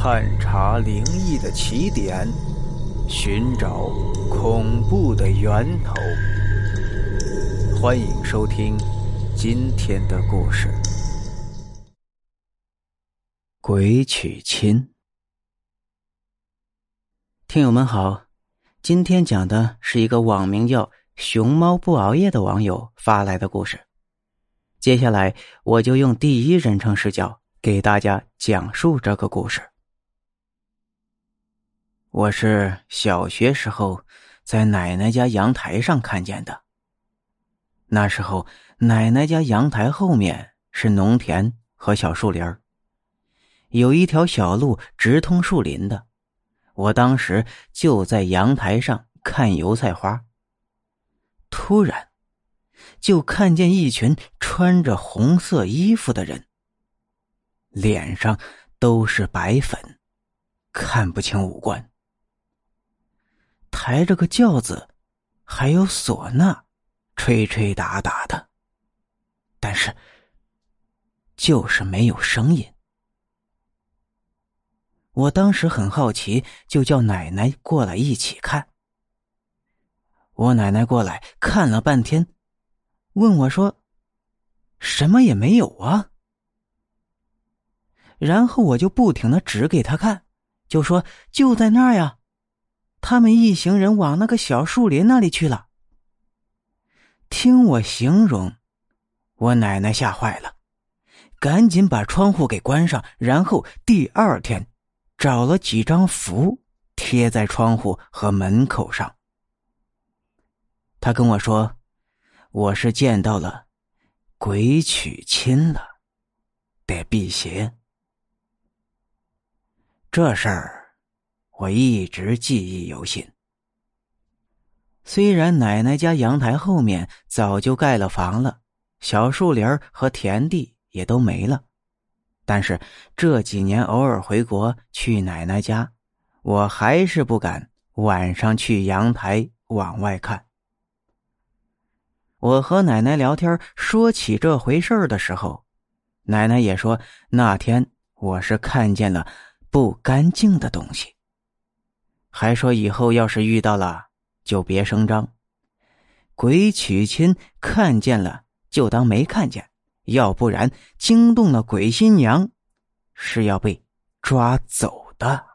探查灵异的起点，寻找恐怖的源头。欢迎收听今天的故事《鬼娶亲》。听友们好，今天讲的是一个网名叫“熊猫不熬夜”的网友发来的故事。接下来，我就用第一人称视角给大家讲述这个故事。我是小学时候在奶奶家阳台上看见的。那时候，奶奶家阳台后面是农田和小树林有一条小路直通树林的。我当时就在阳台上看油菜花，突然。就看见一群穿着红色衣服的人，脸上都是白粉，看不清五官。抬着个轿子，还有唢呐，吹吹打打的，但是就是没有声音。我当时很好奇，就叫奶奶过来一起看。我奶奶过来看了半天。问我说：“什么也没有啊。”然后我就不停的指给他看，就说：“就在那儿呀，他们一行人往那个小树林那里去了。”听我形容，我奶奶吓坏了，赶紧把窗户给关上，然后第二天找了几张符贴在窗户和门口上。他跟我说。我是见到了鬼娶亲了，得辟邪。这事儿我一直记忆犹新。虽然奶奶家阳台后面早就盖了房了，小树林和田地也都没了，但是这几年偶尔回国去奶奶家，我还是不敢晚上去阳台往外看。我和奶奶聊天，说起这回事的时候，奶奶也说那天我是看见了不干净的东西，还说以后要是遇到了就别声张，鬼娶亲看见了就当没看见，要不然惊动了鬼新娘，是要被抓走的。